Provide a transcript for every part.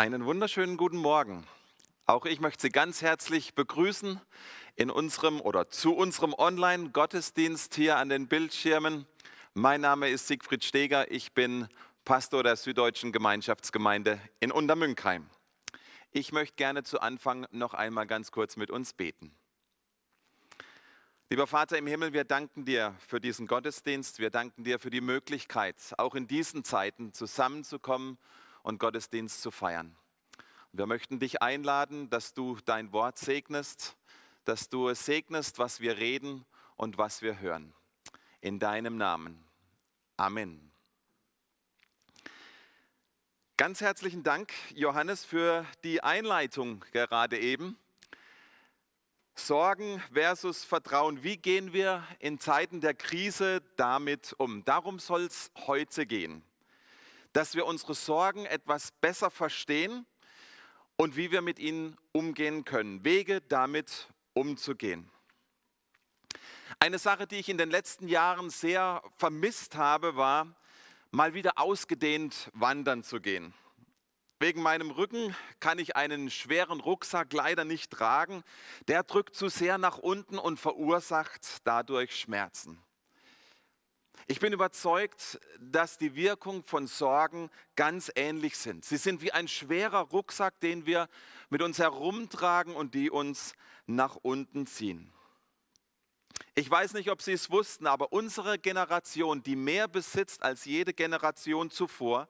Einen wunderschönen guten Morgen. Auch ich möchte Sie ganz herzlich begrüßen in unserem oder zu unserem Online-Gottesdienst hier an den Bildschirmen. Mein Name ist Siegfried Steger, ich bin Pastor der Süddeutschen Gemeinschaftsgemeinde in Untermünkheim. Ich möchte gerne zu Anfang noch einmal ganz kurz mit uns beten. Lieber Vater im Himmel, wir danken dir für diesen Gottesdienst. Wir danken dir für die Möglichkeit, auch in diesen Zeiten zusammenzukommen und Gottesdienst zu feiern. Wir möchten dich einladen, dass du dein Wort segnest, dass du es segnest, was wir reden und was wir hören. In deinem Namen. Amen. Ganz herzlichen Dank, Johannes, für die Einleitung gerade eben. Sorgen versus Vertrauen. Wie gehen wir in Zeiten der Krise damit um? Darum soll es heute gehen dass wir unsere Sorgen etwas besser verstehen und wie wir mit ihnen umgehen können. Wege damit umzugehen. Eine Sache, die ich in den letzten Jahren sehr vermisst habe, war, mal wieder ausgedehnt wandern zu gehen. Wegen meinem Rücken kann ich einen schweren Rucksack leider nicht tragen. Der drückt zu sehr nach unten und verursacht dadurch Schmerzen. Ich bin überzeugt, dass die Wirkung von Sorgen ganz ähnlich sind. Sie sind wie ein schwerer Rucksack, den wir mit uns herumtragen und die uns nach unten ziehen. Ich weiß nicht, ob Sie es wussten, aber unsere Generation, die mehr besitzt als jede Generation zuvor,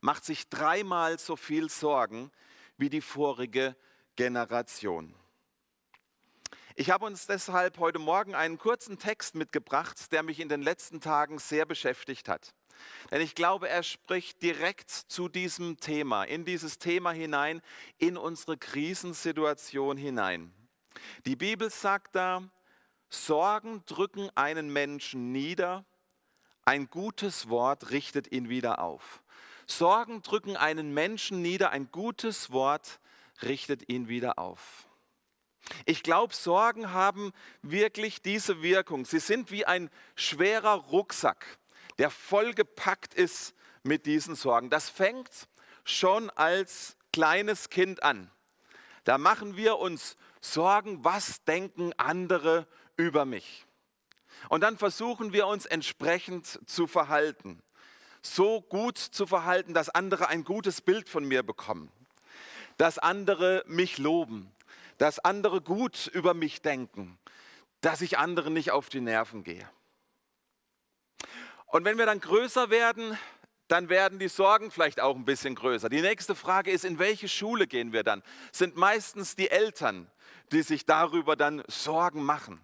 macht sich dreimal so viel Sorgen wie die vorige Generation. Ich habe uns deshalb heute Morgen einen kurzen Text mitgebracht, der mich in den letzten Tagen sehr beschäftigt hat. Denn ich glaube, er spricht direkt zu diesem Thema, in dieses Thema hinein, in unsere Krisensituation hinein. Die Bibel sagt da, Sorgen drücken einen Menschen nieder, ein gutes Wort richtet ihn wieder auf. Sorgen drücken einen Menschen nieder, ein gutes Wort richtet ihn wieder auf. Ich glaube, Sorgen haben wirklich diese Wirkung. Sie sind wie ein schwerer Rucksack, der vollgepackt ist mit diesen Sorgen. Das fängt schon als kleines Kind an. Da machen wir uns Sorgen, was denken andere über mich. Und dann versuchen wir uns entsprechend zu verhalten. So gut zu verhalten, dass andere ein gutes Bild von mir bekommen. Dass andere mich loben dass andere gut über mich denken, dass ich anderen nicht auf die Nerven gehe. Und wenn wir dann größer werden, dann werden die Sorgen vielleicht auch ein bisschen größer. Die nächste Frage ist, in welche Schule gehen wir dann? Sind meistens die Eltern, die sich darüber dann Sorgen machen.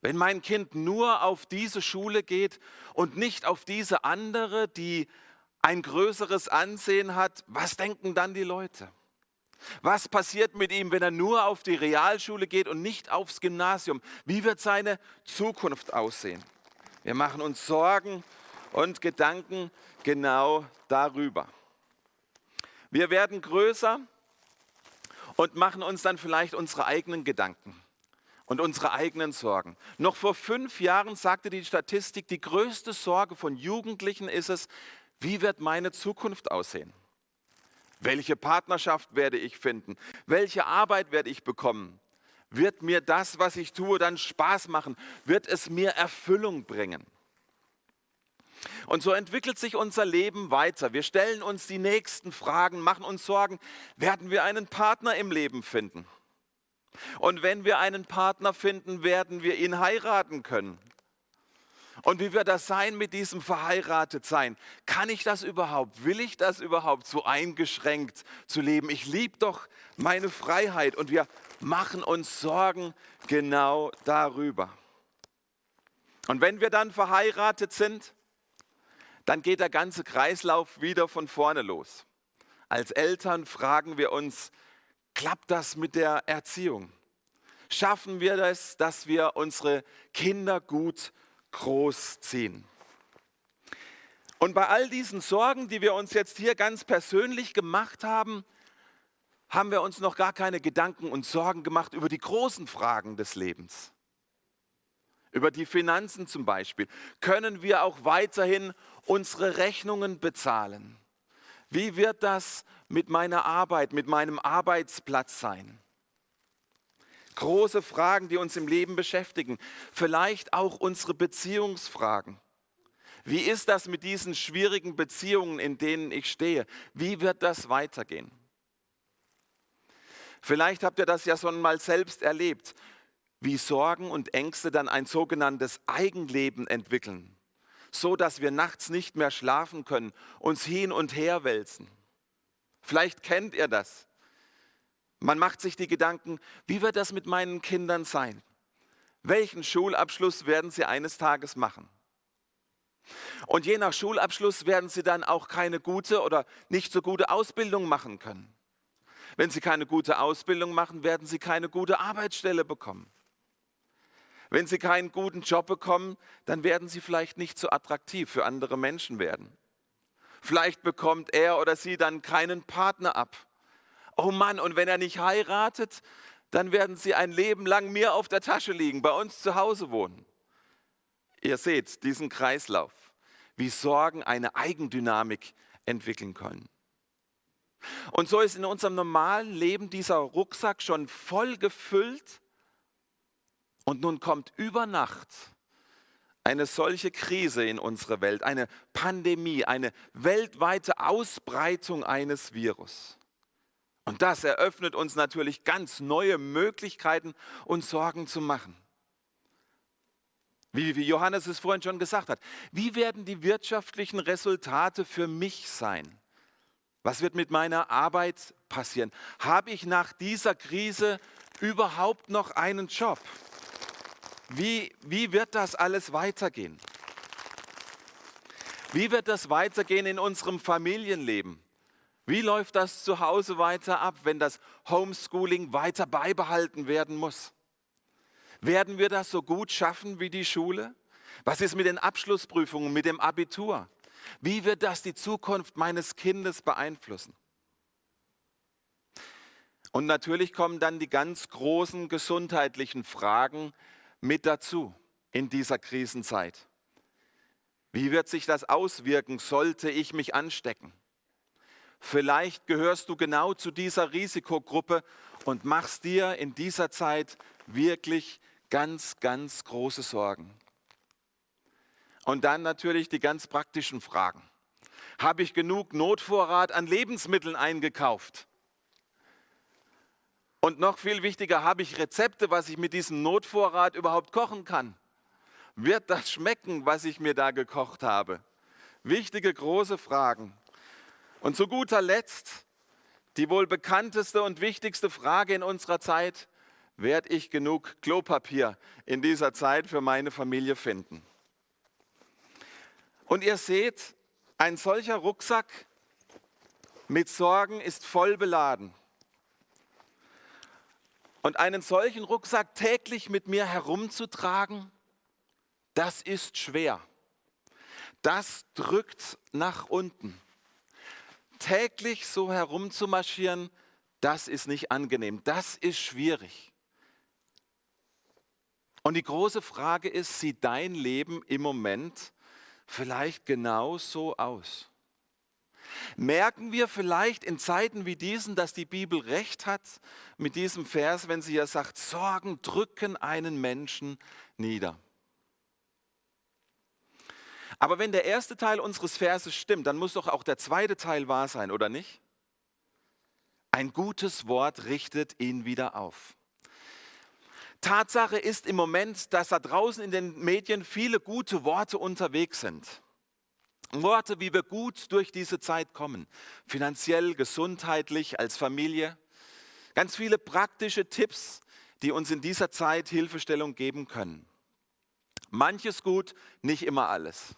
Wenn mein Kind nur auf diese Schule geht und nicht auf diese andere, die ein größeres Ansehen hat, was denken dann die Leute? Was passiert mit ihm, wenn er nur auf die Realschule geht und nicht aufs Gymnasium? Wie wird seine Zukunft aussehen? Wir machen uns Sorgen und Gedanken genau darüber. Wir werden größer und machen uns dann vielleicht unsere eigenen Gedanken und unsere eigenen Sorgen. Noch vor fünf Jahren sagte die Statistik, die größte Sorge von Jugendlichen ist es, wie wird meine Zukunft aussehen? Welche Partnerschaft werde ich finden? Welche Arbeit werde ich bekommen? Wird mir das, was ich tue, dann Spaß machen? Wird es mir Erfüllung bringen? Und so entwickelt sich unser Leben weiter. Wir stellen uns die nächsten Fragen, machen uns Sorgen, werden wir einen Partner im Leben finden? Und wenn wir einen Partner finden, werden wir ihn heiraten können? Und wie wird das sein mit diesem verheiratet sein? Kann ich das überhaupt? Will ich das überhaupt so eingeschränkt zu leben? Ich liebe doch meine Freiheit und wir machen uns Sorgen genau darüber. Und wenn wir dann verheiratet sind, dann geht der ganze Kreislauf wieder von vorne los. Als Eltern fragen wir uns, klappt das mit der Erziehung? Schaffen wir das, dass wir unsere Kinder gut großziehen. Und bei all diesen Sorgen, die wir uns jetzt hier ganz persönlich gemacht haben, haben wir uns noch gar keine Gedanken und Sorgen gemacht über die großen Fragen des Lebens. Über die Finanzen zum Beispiel. Können wir auch weiterhin unsere Rechnungen bezahlen? Wie wird das mit meiner Arbeit, mit meinem Arbeitsplatz sein? Große Fragen, die uns im Leben beschäftigen. Vielleicht auch unsere Beziehungsfragen. Wie ist das mit diesen schwierigen Beziehungen, in denen ich stehe? Wie wird das weitergehen? Vielleicht habt ihr das ja schon mal selbst erlebt, wie Sorgen und Ängste dann ein sogenanntes Eigenleben entwickeln, so dass wir nachts nicht mehr schlafen können, uns hin und her wälzen. Vielleicht kennt ihr das. Man macht sich die Gedanken, wie wird das mit meinen Kindern sein? Welchen Schulabschluss werden sie eines Tages machen? Und je nach Schulabschluss werden sie dann auch keine gute oder nicht so gute Ausbildung machen können. Wenn sie keine gute Ausbildung machen, werden sie keine gute Arbeitsstelle bekommen. Wenn sie keinen guten Job bekommen, dann werden sie vielleicht nicht so attraktiv für andere Menschen werden. Vielleicht bekommt er oder sie dann keinen Partner ab. Oh Mann, und wenn er nicht heiratet, dann werden sie ein Leben lang mir auf der Tasche liegen, bei uns zu Hause wohnen. Ihr seht diesen Kreislauf, wie Sorgen eine Eigendynamik entwickeln können. Und so ist in unserem normalen Leben dieser Rucksack schon voll gefüllt und nun kommt über Nacht eine solche Krise in unsere Welt, eine Pandemie, eine weltweite Ausbreitung eines Virus. Und das eröffnet uns natürlich ganz neue Möglichkeiten, uns Sorgen zu machen. Wie, Johannes es vorhin schon gesagt hat, wie werden die wirtschaftlichen Resultate für mich sein? Was wird mit meiner Arbeit passieren? Habe ich nach dieser Krise überhaupt noch einen Job? Wie, wie wird das alles weitergehen? Wie wird das weitergehen in unserem Familienleben? Wie läuft das zu Hause weiter ab, wenn das Homeschooling weiter beibehalten werden muss? Werden wir das so gut schaffen wie die Schule? Was ist mit den Abschlussprüfungen, mit dem Abitur? Wie wird das die Zukunft meines Kindes beeinflussen? Und natürlich kommen dann die ganz großen gesundheitlichen Fragen mit dazu in dieser Krisenzeit. Wie wird sich das auswirken, sollte ich mich anstecken? Vielleicht gehörst du genau zu dieser Risikogruppe und machst dir in dieser Zeit wirklich ganz, ganz große Sorgen. Und dann natürlich die ganz praktischen Fragen. Habe ich genug Notvorrat an Lebensmitteln eingekauft? Und noch viel wichtiger, habe ich Rezepte, was ich mit diesem Notvorrat überhaupt kochen kann? Wird das schmecken, was ich mir da gekocht habe? Wichtige große Fragen. Und zu guter Letzt die wohl bekannteste und wichtigste Frage in unserer Zeit, werde ich genug Klopapier in dieser Zeit für meine Familie finden? Und ihr seht, ein solcher Rucksack mit Sorgen ist voll beladen. Und einen solchen Rucksack täglich mit mir herumzutragen, das ist schwer. Das drückt nach unten. Täglich so herumzumarschieren, das ist nicht angenehm, das ist schwierig. Und die große Frage ist, sieht dein Leben im Moment vielleicht genau so aus? Merken wir vielleicht in Zeiten wie diesen, dass die Bibel recht hat mit diesem Vers, wenn sie ja sagt, Sorgen drücken einen Menschen nieder. Aber wenn der erste Teil unseres Verses stimmt, dann muss doch auch der zweite Teil wahr sein, oder nicht? Ein gutes Wort richtet ihn wieder auf. Tatsache ist im Moment, dass da draußen in den Medien viele gute Worte unterwegs sind. Worte, wie wir gut durch diese Zeit kommen. Finanziell, gesundheitlich, als Familie. Ganz viele praktische Tipps, die uns in dieser Zeit Hilfestellung geben können. Manches gut, nicht immer alles.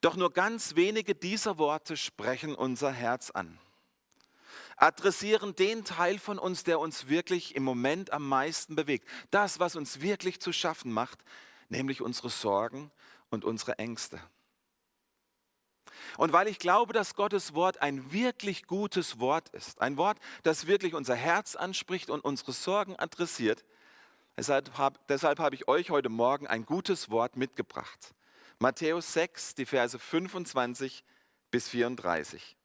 Doch nur ganz wenige dieser Worte sprechen unser Herz an adressieren den Teil von uns, der uns wirklich im Moment am meisten bewegt. Das, was uns wirklich zu schaffen macht, nämlich unsere Sorgen und unsere Ängste. Und weil ich glaube, dass Gottes Wort ein wirklich gutes Wort ist, ein Wort, das wirklich unser Herz anspricht und unsere Sorgen adressiert, deshalb habe hab ich euch heute Morgen ein gutes Wort mitgebracht. Matthäus 6, die Verse 25 bis 34.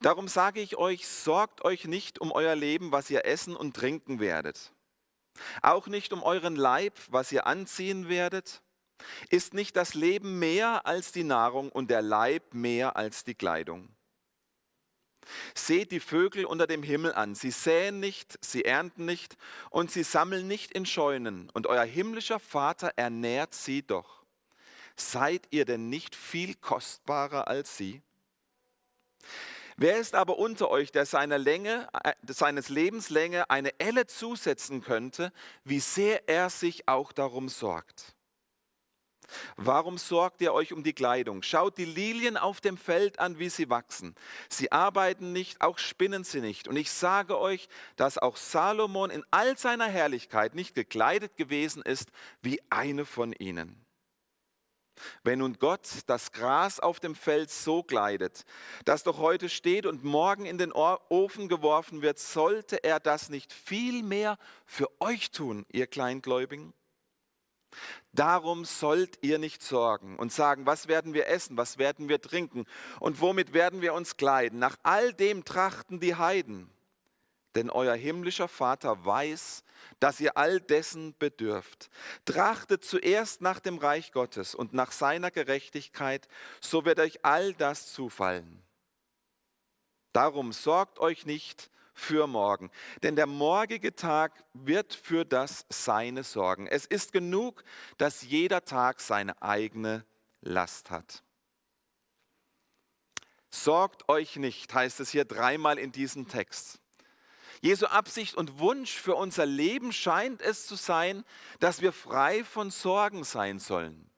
Darum sage ich euch, sorgt euch nicht um euer Leben, was ihr essen und trinken werdet. Auch nicht um euren Leib, was ihr anziehen werdet. Ist nicht das Leben mehr als die Nahrung und der Leib mehr als die Kleidung? Seht die Vögel unter dem Himmel an. Sie säen nicht, sie ernten nicht und sie sammeln nicht in Scheunen. Und euer himmlischer Vater ernährt sie doch. Seid ihr denn nicht viel kostbarer als sie? Wer ist aber unter euch, der seiner Länge, äh, seines Lebenslänge eine Elle zusetzen könnte, wie sehr er sich auch darum sorgt? Warum sorgt ihr euch um die Kleidung? Schaut die Lilien auf dem Feld an, wie sie wachsen. Sie arbeiten nicht, auch spinnen sie nicht. Und ich sage euch, dass auch Salomon in all seiner Herrlichkeit nicht gekleidet gewesen ist wie eine von ihnen. Wenn nun Gott das Gras auf dem Feld so kleidet, das doch heute steht und morgen in den Ofen geworfen wird, sollte er das nicht viel mehr für euch tun, ihr Kleingläubigen? Darum sollt ihr nicht sorgen und sagen, was werden wir essen, was werden wir trinken und womit werden wir uns kleiden. Nach all dem trachten die Heiden. Denn euer himmlischer Vater weiß, dass ihr all dessen bedürft. Trachtet zuerst nach dem Reich Gottes und nach seiner Gerechtigkeit, so wird euch all das zufallen. Darum sorgt euch nicht für morgen. Denn der morgige Tag wird für das Seine sorgen. Es ist genug, dass jeder Tag seine eigene Last hat. Sorgt euch nicht, heißt es hier dreimal in diesem Text. Jesu Absicht und Wunsch für unser Leben scheint es zu sein, dass wir frei von Sorgen sein sollen.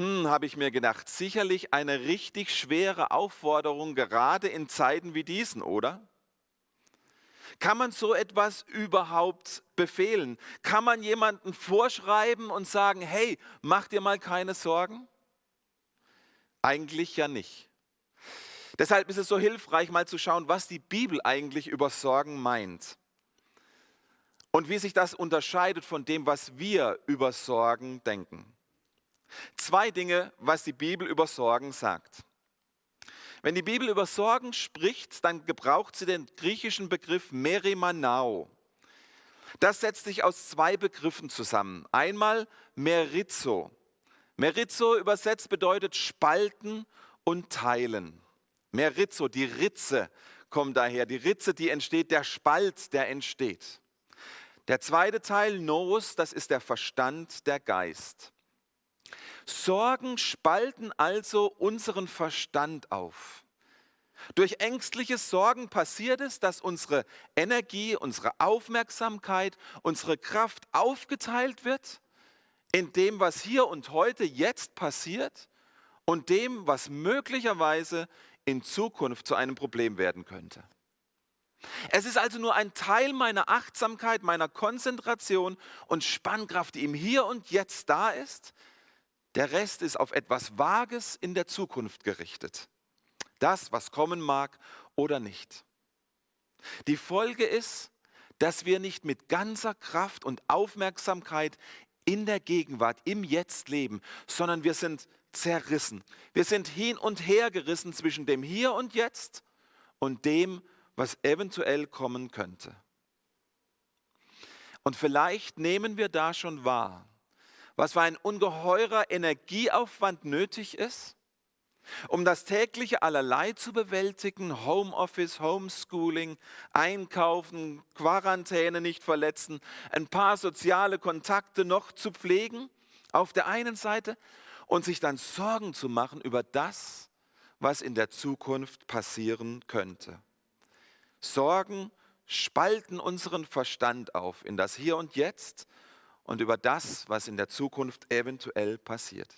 Hm, habe ich mir gedacht, sicherlich eine richtig schwere Aufforderung, gerade in Zeiten wie diesen, oder? Kann man so etwas überhaupt befehlen? Kann man jemanden vorschreiben und sagen, hey, mach dir mal keine Sorgen? Eigentlich ja nicht. Deshalb ist es so hilfreich, mal zu schauen, was die Bibel eigentlich über Sorgen meint. Und wie sich das unterscheidet von dem, was wir über Sorgen denken. Zwei Dinge, was die Bibel über Sorgen sagt. Wenn die Bibel über Sorgen spricht, dann gebraucht sie den griechischen Begriff merimanao. Das setzt sich aus zwei Begriffen zusammen. Einmal merizo. Merizo übersetzt bedeutet spalten und teilen. Merizo, die Ritze kommt daher. Die Ritze, die entsteht, der Spalt, der entsteht. Der zweite Teil, Nous, das ist der Verstand, der Geist. Sorgen spalten also unseren Verstand auf. Durch ängstliche Sorgen passiert es, dass unsere Energie, unsere Aufmerksamkeit, unsere Kraft aufgeteilt wird in dem, was hier und heute jetzt passiert und dem, was möglicherweise in Zukunft zu einem Problem werden könnte. Es ist also nur ein Teil meiner Achtsamkeit, meiner Konzentration und Spannkraft, die im Hier und Jetzt da ist, der Rest ist auf etwas Vages in der Zukunft gerichtet. Das, was kommen mag oder nicht. Die Folge ist, dass wir nicht mit ganzer Kraft und Aufmerksamkeit in der Gegenwart, im Jetzt leben, sondern wir sind zerrissen. Wir sind hin und her gerissen zwischen dem Hier und Jetzt und dem, was eventuell kommen könnte. Und vielleicht nehmen wir da schon wahr, was für ein ungeheurer Energieaufwand nötig ist, um das tägliche Allerlei zu bewältigen, Homeoffice, Homeschooling, Einkaufen, Quarantäne nicht verletzen, ein paar soziale Kontakte noch zu pflegen auf der einen Seite und sich dann Sorgen zu machen über das, was in der Zukunft passieren könnte. Sorgen spalten unseren Verstand auf in das Hier und Jetzt und über das, was in der Zukunft eventuell passiert.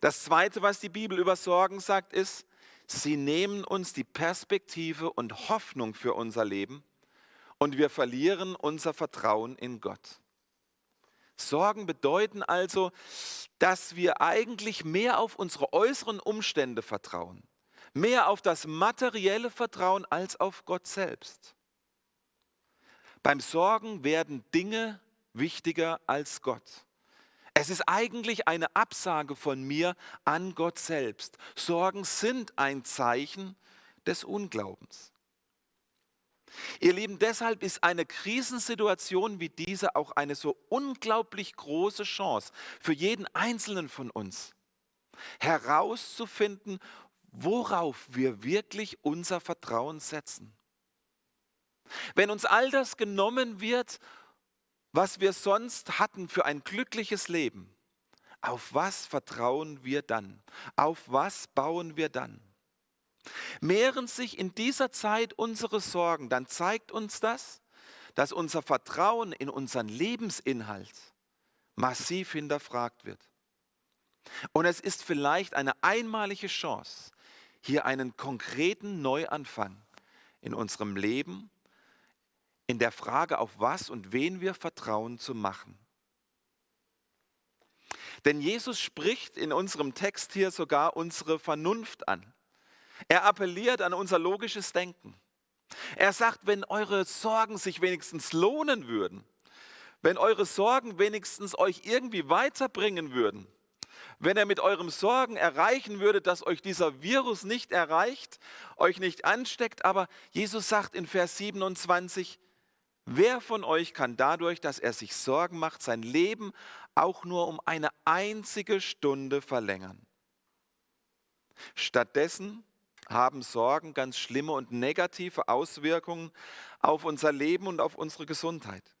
Das Zweite, was die Bibel über Sorgen sagt, ist, sie nehmen uns die Perspektive und Hoffnung für unser Leben und wir verlieren unser Vertrauen in Gott. Sorgen bedeuten also, dass wir eigentlich mehr auf unsere äußeren Umstände vertrauen, mehr auf das materielle Vertrauen als auf Gott selbst. Beim Sorgen werden Dinge wichtiger als Gott. Es ist eigentlich eine Absage von mir an Gott selbst. Sorgen sind ein Zeichen des Unglaubens. Ihr Lieben, deshalb ist eine Krisensituation wie diese auch eine so unglaublich große Chance für jeden Einzelnen von uns, herauszufinden, worauf wir wirklich unser Vertrauen setzen. Wenn uns all das genommen wird, was wir sonst hatten für ein glückliches Leben, auf was vertrauen wir dann? Auf was bauen wir dann? Mehren sich in dieser Zeit unsere Sorgen, dann zeigt uns das, dass unser Vertrauen in unseren Lebensinhalt massiv hinterfragt wird. Und es ist vielleicht eine einmalige Chance, hier einen konkreten Neuanfang in unserem Leben, in der Frage, auf was und wen wir vertrauen, zu machen. Denn Jesus spricht in unserem Text hier sogar unsere Vernunft an. Er appelliert an unser logisches Denken. Er sagt, wenn eure Sorgen sich wenigstens lohnen würden, wenn eure Sorgen wenigstens euch irgendwie weiterbringen würden, wenn er mit eurem Sorgen erreichen würde, dass euch dieser Virus nicht erreicht, euch nicht ansteckt, aber Jesus sagt in Vers 27, wer von euch kann dadurch, dass er sich Sorgen macht, sein Leben auch nur um eine einzige Stunde verlängern? Stattdessen haben Sorgen ganz schlimme und negative Auswirkungen auf unser Leben und auf unsere Gesundheit.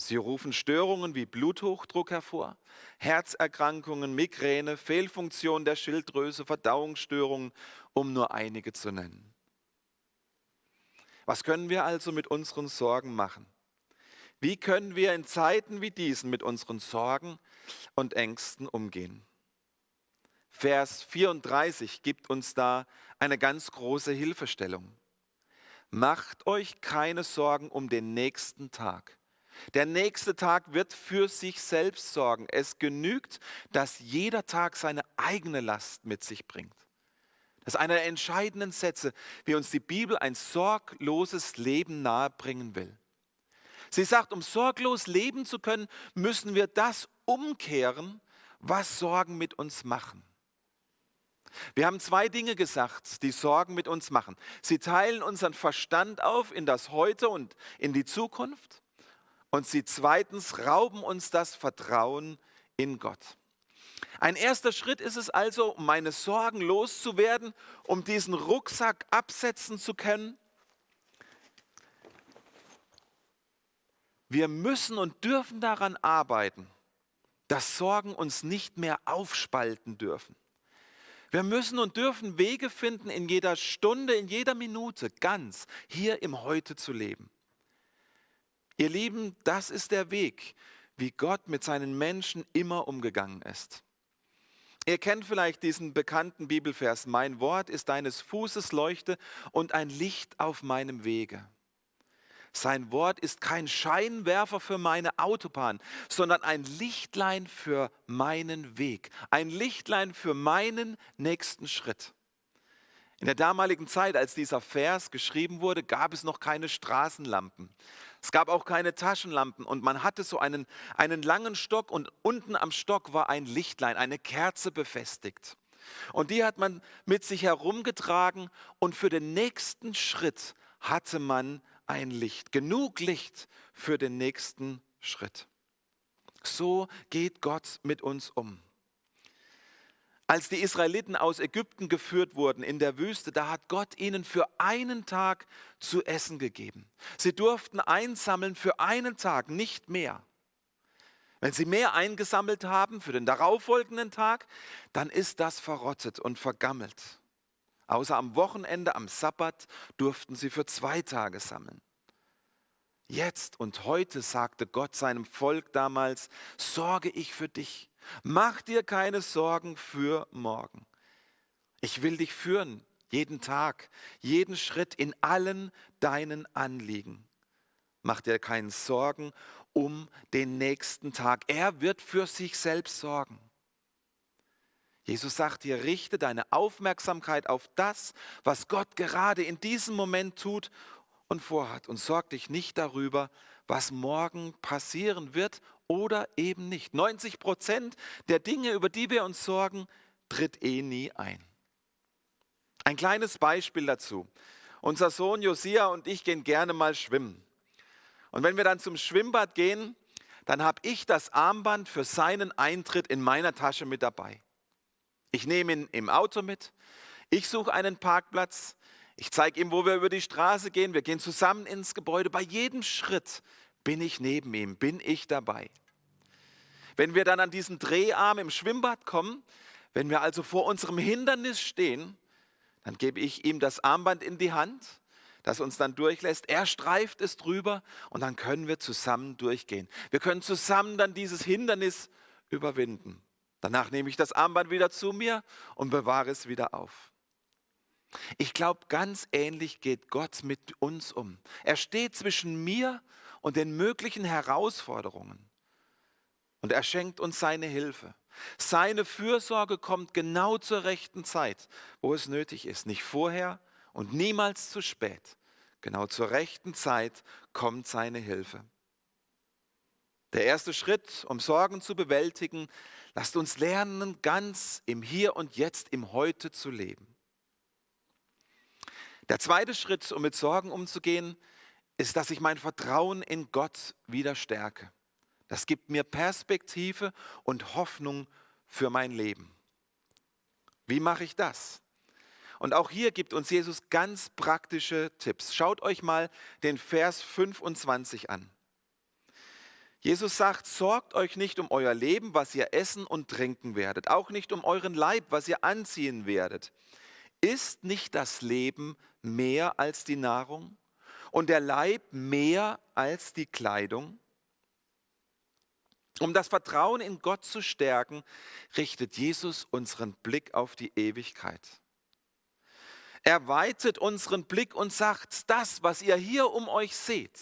Sie rufen Störungen wie Bluthochdruck hervor, Herzerkrankungen, Migräne, Fehlfunktion der Schilddrüse, Verdauungsstörungen, um nur einige zu nennen. Was können wir also mit unseren Sorgen machen? Wie können wir in Zeiten wie diesen mit unseren Sorgen und Ängsten umgehen? Vers 34 gibt uns da eine ganz große Hilfestellung. Macht euch keine Sorgen um den nächsten Tag. Der nächste Tag wird für sich selbst sorgen. Es genügt, dass jeder Tag seine eigene Last mit sich bringt. Das ist einer der entscheidenden Sätze, wie uns die Bibel ein sorgloses Leben nahebringen will. Sie sagt, um sorglos leben zu können, müssen wir das umkehren, was Sorgen mit uns machen. Wir haben zwei Dinge gesagt, die Sorgen mit uns machen. Sie teilen unseren Verstand auf in das Heute und in die Zukunft. Und sie zweitens rauben uns das Vertrauen in Gott. Ein erster Schritt ist es also, um meine Sorgen loszuwerden, um diesen Rucksack absetzen zu können. Wir müssen und dürfen daran arbeiten, dass Sorgen uns nicht mehr aufspalten dürfen. Wir müssen und dürfen Wege finden, in jeder Stunde, in jeder Minute ganz hier im Heute zu leben. Ihr Lieben, das ist der Weg, wie Gott mit seinen Menschen immer umgegangen ist. Ihr kennt vielleicht diesen bekannten Bibelvers, mein Wort ist deines Fußes Leuchte und ein Licht auf meinem Wege. Sein Wort ist kein Scheinwerfer für meine Autobahn, sondern ein Lichtlein für meinen Weg, ein Lichtlein für meinen nächsten Schritt. In der damaligen Zeit, als dieser Vers geschrieben wurde, gab es noch keine Straßenlampen. Es gab auch keine Taschenlampen und man hatte so einen, einen langen Stock und unten am Stock war ein Lichtlein, eine Kerze befestigt. Und die hat man mit sich herumgetragen und für den nächsten Schritt hatte man ein Licht, genug Licht für den nächsten Schritt. So geht Gott mit uns um. Als die Israeliten aus Ägypten geführt wurden in der Wüste, da hat Gott ihnen für einen Tag zu essen gegeben. Sie durften einsammeln für einen Tag, nicht mehr. Wenn sie mehr eingesammelt haben für den darauffolgenden Tag, dann ist das verrottet und vergammelt. Außer am Wochenende, am Sabbat, durften sie für zwei Tage sammeln. Jetzt und heute sagte Gott seinem Volk damals, sorge ich für dich. Mach dir keine Sorgen für morgen. Ich will dich führen, jeden Tag, jeden Schritt in allen deinen Anliegen. Mach dir keine Sorgen um den nächsten Tag. Er wird für sich selbst sorgen. Jesus sagt dir, richte deine Aufmerksamkeit auf das, was Gott gerade in diesem Moment tut und vorhat. Und sorg dich nicht darüber, was morgen passieren wird oder eben nicht. 90 Prozent der Dinge, über die wir uns sorgen, tritt eh nie ein. Ein kleines Beispiel dazu. Unser Sohn Josia und ich gehen gerne mal schwimmen. Und wenn wir dann zum Schwimmbad gehen, dann habe ich das Armband für seinen Eintritt in meiner Tasche mit dabei. Ich nehme ihn im Auto mit, ich suche einen Parkplatz, ich zeige ihm, wo wir über die Straße gehen, wir gehen zusammen ins Gebäude. Bei jedem Schritt bin ich neben ihm, bin ich dabei. Wenn wir dann an diesen Dreharm im Schwimmbad kommen, wenn wir also vor unserem Hindernis stehen, dann gebe ich ihm das Armband in die Hand, das uns dann durchlässt. Er streift es drüber und dann können wir zusammen durchgehen. Wir können zusammen dann dieses Hindernis überwinden. Danach nehme ich das Armband wieder zu mir und bewahre es wieder auf. Ich glaube, ganz ähnlich geht Gott mit uns um. Er steht zwischen mir und den möglichen Herausforderungen. Und er schenkt uns seine Hilfe. Seine Fürsorge kommt genau zur rechten Zeit, wo es nötig ist. Nicht vorher und niemals zu spät. Genau zur rechten Zeit kommt seine Hilfe. Der erste Schritt, um Sorgen zu bewältigen, lasst uns lernen, ganz im Hier und Jetzt, im Heute zu leben. Der zweite Schritt, um mit Sorgen umzugehen, ist, dass ich mein Vertrauen in Gott wieder stärke. Das gibt mir Perspektive und Hoffnung für mein Leben. Wie mache ich das? Und auch hier gibt uns Jesus ganz praktische Tipps. Schaut euch mal den Vers 25 an. Jesus sagt, sorgt euch nicht um euer Leben, was ihr essen und trinken werdet, auch nicht um euren Leib, was ihr anziehen werdet. Ist nicht das Leben mehr als die Nahrung und der Leib mehr als die Kleidung? Um das Vertrauen in Gott zu stärken, richtet Jesus unseren Blick auf die Ewigkeit. Er weitet unseren Blick und sagt, das, was ihr hier um euch seht,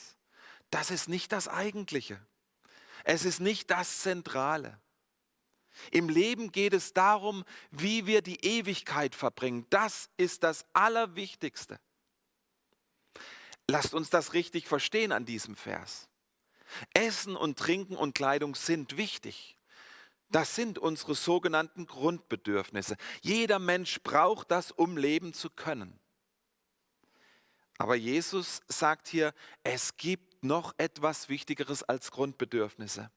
das ist nicht das Eigentliche. Es ist nicht das Zentrale. Im Leben geht es darum, wie wir die Ewigkeit verbringen. Das ist das Allerwichtigste. Lasst uns das richtig verstehen an diesem Vers. Essen und Trinken und Kleidung sind wichtig. Das sind unsere sogenannten Grundbedürfnisse. Jeder Mensch braucht das, um leben zu können. Aber Jesus sagt hier, es gibt noch etwas Wichtigeres als Grundbedürfnisse,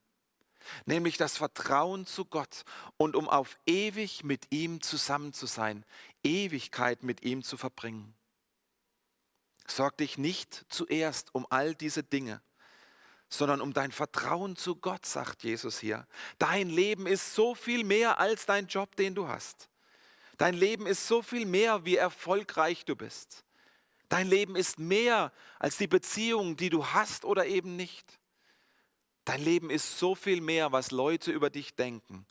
nämlich das Vertrauen zu Gott und um auf ewig mit ihm zusammen zu sein, Ewigkeit mit ihm zu verbringen. Sorg dich nicht zuerst um all diese Dinge, sondern um dein Vertrauen zu Gott, sagt Jesus hier. Dein Leben ist so viel mehr als dein Job, den du hast. Dein Leben ist so viel mehr, wie erfolgreich du bist. Dein Leben ist mehr als die Beziehungen, die du hast oder eben nicht. Dein Leben ist so viel mehr, was Leute über dich denken.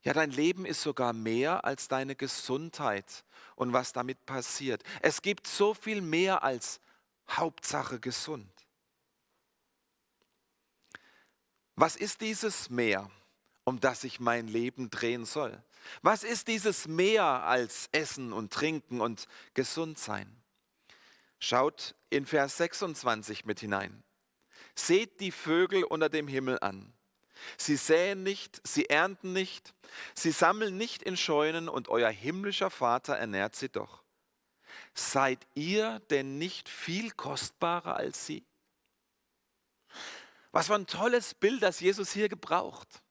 Ja, dein Leben ist sogar mehr als deine Gesundheit und was damit passiert. Es gibt so viel mehr als Hauptsache gesund. Was ist dieses Meer, um das sich mein Leben drehen soll? Was ist dieses Meer als Essen und Trinken und gesund sein? Schaut in Vers 26 mit hinein. Seht die Vögel unter dem Himmel an. Sie säen nicht, sie ernten nicht, sie sammeln nicht in Scheunen und euer himmlischer Vater ernährt sie doch. Seid ihr denn nicht viel kostbarer als sie? Was für ein tolles Bild, das Jesus hier gebraucht.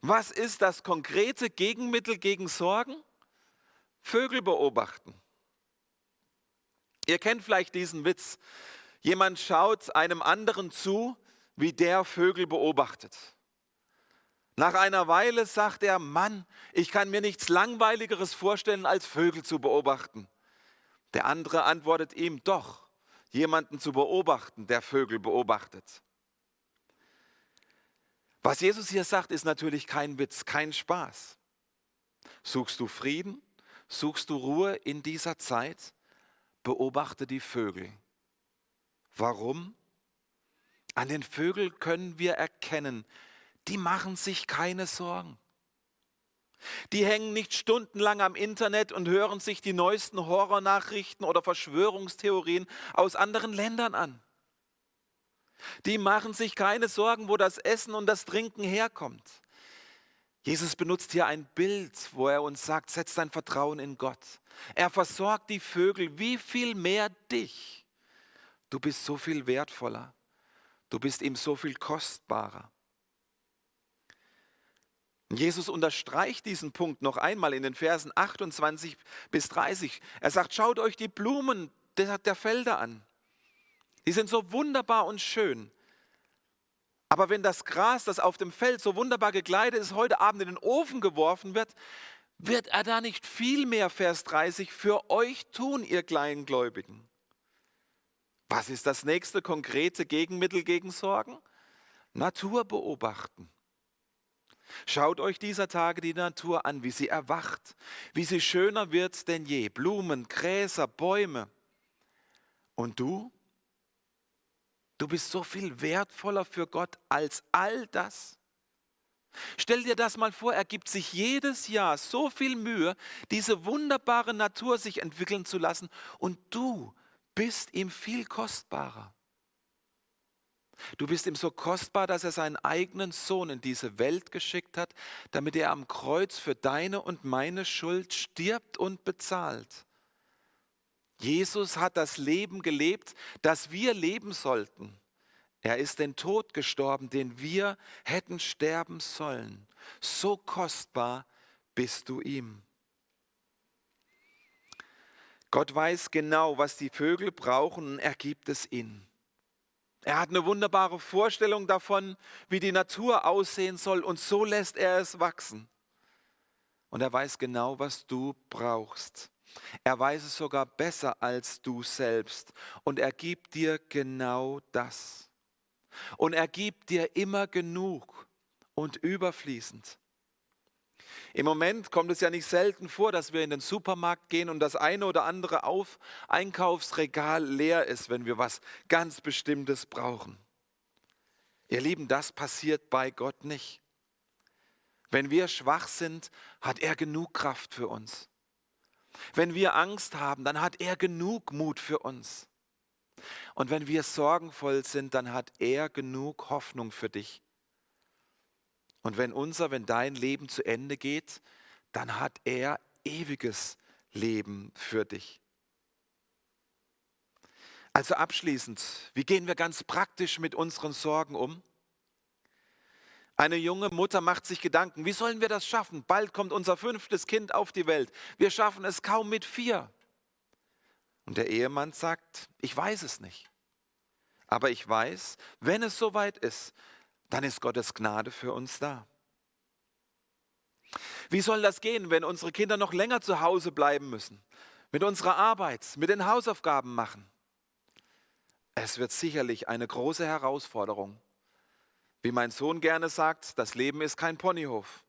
Was ist das konkrete Gegenmittel gegen Sorgen? Vögel beobachten. Ihr kennt vielleicht diesen Witz. Jemand schaut einem anderen zu, wie der Vögel beobachtet. Nach einer Weile sagt er, Mann, ich kann mir nichts Langweiligeres vorstellen, als Vögel zu beobachten. Der andere antwortet ihm, doch, jemanden zu beobachten, der Vögel beobachtet. Was Jesus hier sagt, ist natürlich kein Witz, kein Spaß. Suchst du Frieden? Suchst du Ruhe in dieser Zeit? Beobachte die Vögel. Warum? An den Vögeln können wir erkennen, die machen sich keine Sorgen. Die hängen nicht stundenlang am Internet und hören sich die neuesten Horrornachrichten oder Verschwörungstheorien aus anderen Ländern an. Die machen sich keine Sorgen, wo das Essen und das Trinken herkommt. Jesus benutzt hier ein Bild, wo er uns sagt, setz dein Vertrauen in Gott. Er versorgt die Vögel, wie viel mehr dich. Du bist so viel wertvoller. Du bist ihm so viel kostbarer. Jesus unterstreicht diesen Punkt noch einmal in den Versen 28 bis 30. Er sagt, schaut euch die Blumen der, der Felder an. Die sind so wunderbar und schön. Aber wenn das Gras, das auf dem Feld so wunderbar gekleidet ist, heute Abend in den Ofen geworfen wird, wird er da nicht viel mehr, Vers 30, für euch tun, ihr Kleingläubigen? Was ist das nächste konkrete Gegenmittel gegen Sorgen? Natur beobachten. Schaut euch dieser Tage die Natur an, wie sie erwacht, wie sie schöner wird denn je. Blumen, Gräser, Bäume. Und du? Du bist so viel wertvoller für Gott als all das. Stell dir das mal vor, er gibt sich jedes Jahr so viel Mühe, diese wunderbare Natur sich entwickeln zu lassen und du bist ihm viel kostbarer. Du bist ihm so kostbar, dass er seinen eigenen Sohn in diese Welt geschickt hat, damit er am Kreuz für deine und meine Schuld stirbt und bezahlt. Jesus hat das Leben gelebt, das wir leben sollten. Er ist den Tod gestorben, den wir hätten sterben sollen. So kostbar bist du ihm. Gott weiß genau, was die Vögel brauchen und er gibt es ihnen. Er hat eine wunderbare Vorstellung davon, wie die Natur aussehen soll und so lässt er es wachsen. Und er weiß genau, was du brauchst. Er weiß es sogar besser als du selbst. Und er gibt dir genau das. Und er gibt dir immer genug und überfließend. Im Moment kommt es ja nicht selten vor, dass wir in den Supermarkt gehen und das eine oder andere Auf Einkaufsregal leer ist, wenn wir was ganz Bestimmtes brauchen. Ihr Lieben, das passiert bei Gott nicht. Wenn wir schwach sind, hat er genug Kraft für uns. Wenn wir Angst haben, dann hat er genug Mut für uns. Und wenn wir sorgenvoll sind, dann hat er genug Hoffnung für dich. Und wenn unser, wenn dein Leben zu Ende geht, dann hat er ewiges Leben für dich. Also abschließend, wie gehen wir ganz praktisch mit unseren Sorgen um? Eine junge Mutter macht sich Gedanken, wie sollen wir das schaffen? Bald kommt unser fünftes Kind auf die Welt. Wir schaffen es kaum mit vier. Und der Ehemann sagt, ich weiß es nicht. Aber ich weiß, wenn es soweit ist, dann ist Gottes Gnade für uns da. Wie soll das gehen, wenn unsere Kinder noch länger zu Hause bleiben müssen, mit unserer Arbeit, mit den Hausaufgaben machen? Es wird sicherlich eine große Herausforderung. Wie mein Sohn gerne sagt, das Leben ist kein Ponyhof.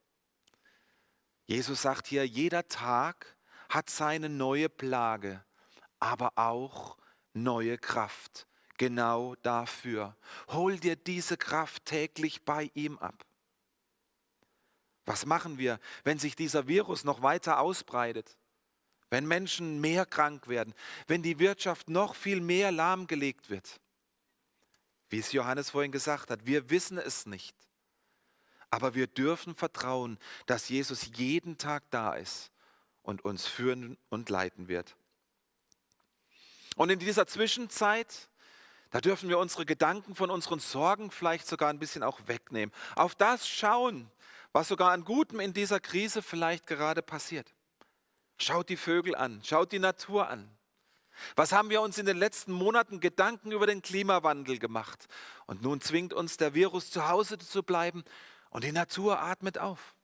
Jesus sagt hier, jeder Tag hat seine neue Plage, aber auch neue Kraft. Genau dafür. Hol dir diese Kraft täglich bei ihm ab. Was machen wir, wenn sich dieser Virus noch weiter ausbreitet? Wenn Menschen mehr krank werden? Wenn die Wirtschaft noch viel mehr lahmgelegt wird? Wie es Johannes vorhin gesagt hat, wir wissen es nicht. Aber wir dürfen vertrauen, dass Jesus jeden Tag da ist und uns führen und leiten wird. Und in dieser Zwischenzeit, da dürfen wir unsere Gedanken von unseren Sorgen vielleicht sogar ein bisschen auch wegnehmen. Auf das schauen, was sogar an Gutem in dieser Krise vielleicht gerade passiert. Schaut die Vögel an, schaut die Natur an. Was haben wir uns in den letzten Monaten Gedanken über den Klimawandel gemacht? Und nun zwingt uns der Virus zu Hause zu bleiben und die Natur atmet auf.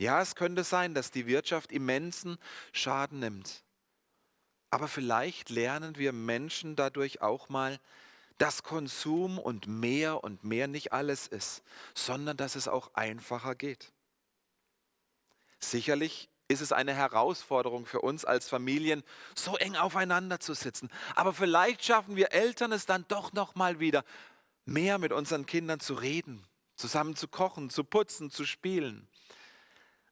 Ja, es könnte sein, dass die Wirtschaft immensen Schaden nimmt. Aber vielleicht lernen wir Menschen dadurch auch mal, dass Konsum und mehr und mehr nicht alles ist, sondern dass es auch einfacher geht. Sicherlich ist es eine Herausforderung für uns als Familien, so eng aufeinander zu sitzen. Aber vielleicht schaffen wir Eltern es dann doch noch mal wieder, mehr mit unseren Kindern zu reden, zusammen zu kochen, zu putzen, zu spielen.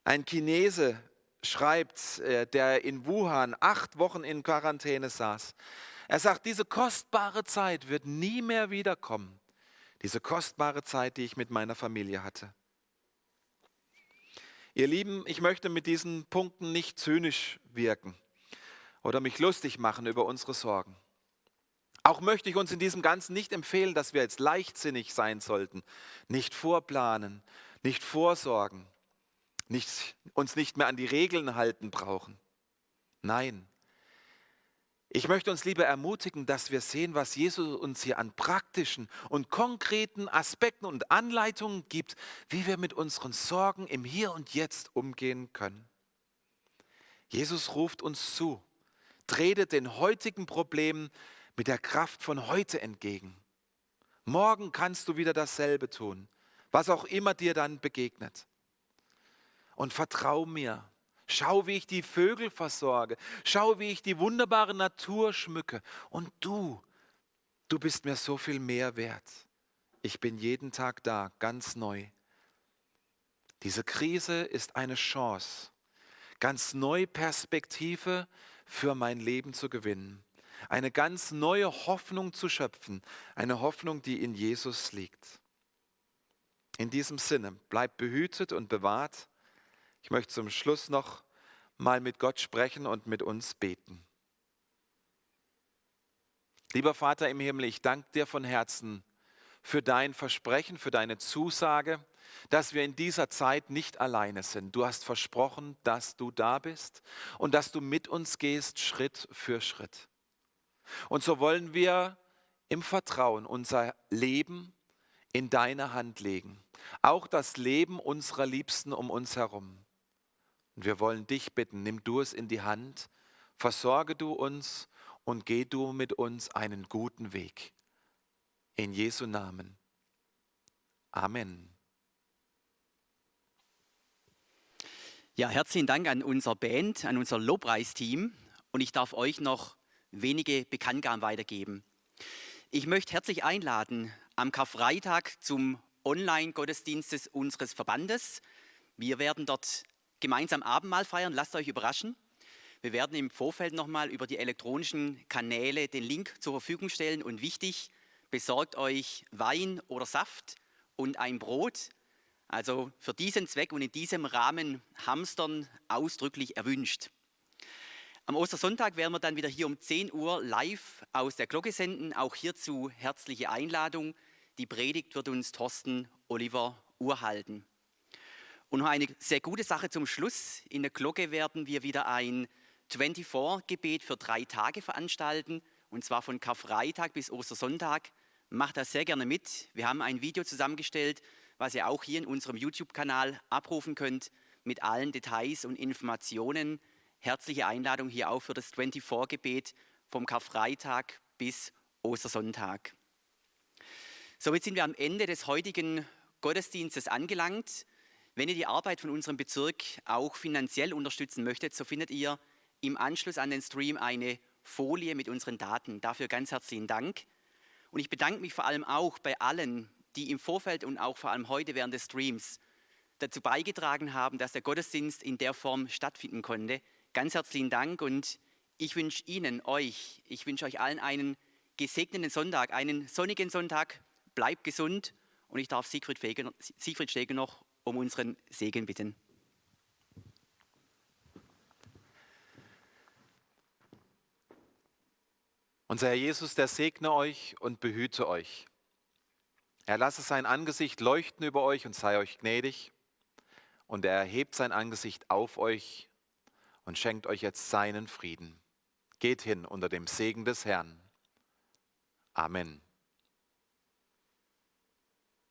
Ein Chinese schreibt, äh, der in Wuhan acht Wochen in Quarantäne saß. Er sagt, diese kostbare Zeit wird nie mehr wiederkommen. Diese kostbare Zeit, die ich mit meiner Familie hatte. Ihr Lieben, ich möchte mit diesen Punkten nicht zynisch wirken oder mich lustig machen über unsere Sorgen. Auch möchte ich uns in diesem Ganzen nicht empfehlen, dass wir jetzt leichtsinnig sein sollten, nicht vorplanen, nicht vorsorgen, nicht, uns nicht mehr an die Regeln halten brauchen. Nein, ich möchte uns lieber ermutigen, dass wir sehen, was Jesus uns hier an praktischen und konkreten Aspekten und Anleitungen gibt, wie wir mit unseren Sorgen im Hier und Jetzt umgehen können. Jesus ruft uns zu, tretet den heutigen Problemen mit der Kraft von heute entgegen. Morgen kannst du wieder dasselbe tun, was auch immer dir dann begegnet. Und vertrau mir, Schau, wie ich die Vögel versorge. Schau, wie ich die wunderbare Natur schmücke. Und du, du bist mir so viel mehr wert. Ich bin jeden Tag da, ganz neu. Diese Krise ist eine Chance, ganz neue Perspektive für mein Leben zu gewinnen. Eine ganz neue Hoffnung zu schöpfen. Eine Hoffnung, die in Jesus liegt. In diesem Sinne, bleibt behütet und bewahrt ich möchte zum Schluss noch mal mit Gott sprechen und mit uns beten. Lieber Vater im Himmel, ich danke dir von Herzen für dein Versprechen, für deine Zusage, dass wir in dieser Zeit nicht alleine sind. Du hast versprochen, dass du da bist und dass du mit uns gehst, Schritt für Schritt. Und so wollen wir im Vertrauen unser Leben in deine Hand legen, auch das Leben unserer Liebsten um uns herum. Und wir wollen dich bitten, nimm du es in die Hand, versorge du uns und geh du mit uns einen guten Weg. In Jesu Namen. Amen. Ja, herzlichen Dank an unser Band, an unser Lobpreisteam und ich darf euch noch wenige Bekanntgaben weitergeben. Ich möchte herzlich einladen am Karfreitag zum Online-Gottesdienst unseres Verbandes. Wir werden dort gemeinsam Abendmahl feiern. Lasst euch überraschen. Wir werden im Vorfeld nochmal über die elektronischen Kanäle den Link zur Verfügung stellen. Und wichtig, besorgt euch Wein oder Saft und ein Brot. Also für diesen Zweck und in diesem Rahmen Hamstern ausdrücklich erwünscht. Am Ostersonntag werden wir dann wieder hier um 10 Uhr live aus der Glocke senden. Auch hierzu herzliche Einladung. Die Predigt wird uns Thorsten Oliver urhalten. Und noch eine sehr gute Sache zum Schluss. In der Glocke werden wir wieder ein 24-Gebet für drei Tage veranstalten, und zwar von Karfreitag bis Ostersonntag. Macht das sehr gerne mit. Wir haben ein Video zusammengestellt, was ihr auch hier in unserem YouTube-Kanal abrufen könnt, mit allen Details und Informationen. Herzliche Einladung hier auch für das 24-Gebet vom Karfreitag bis Ostersonntag. Somit sind wir am Ende des heutigen Gottesdienstes angelangt. Wenn ihr die Arbeit von unserem Bezirk auch finanziell unterstützen möchtet, so findet ihr im Anschluss an den Stream eine Folie mit unseren Daten. Dafür ganz herzlichen Dank. Und ich bedanke mich vor allem auch bei allen, die im Vorfeld und auch vor allem heute während des Streams dazu beigetragen haben, dass der Gottesdienst in der Form stattfinden konnte. Ganz herzlichen Dank und ich wünsche Ihnen, euch, ich wünsche euch allen einen gesegneten Sonntag, einen sonnigen Sonntag. Bleibt gesund und ich darf Siegfried, Feger, Siegfried Steger noch um unseren Segen bitten. Unser Herr Jesus, der segne euch und behüte euch. Er lasse sein Angesicht leuchten über euch und sei euch gnädig. Und er erhebt sein Angesicht auf euch und schenkt euch jetzt seinen Frieden. Geht hin unter dem Segen des Herrn. Amen.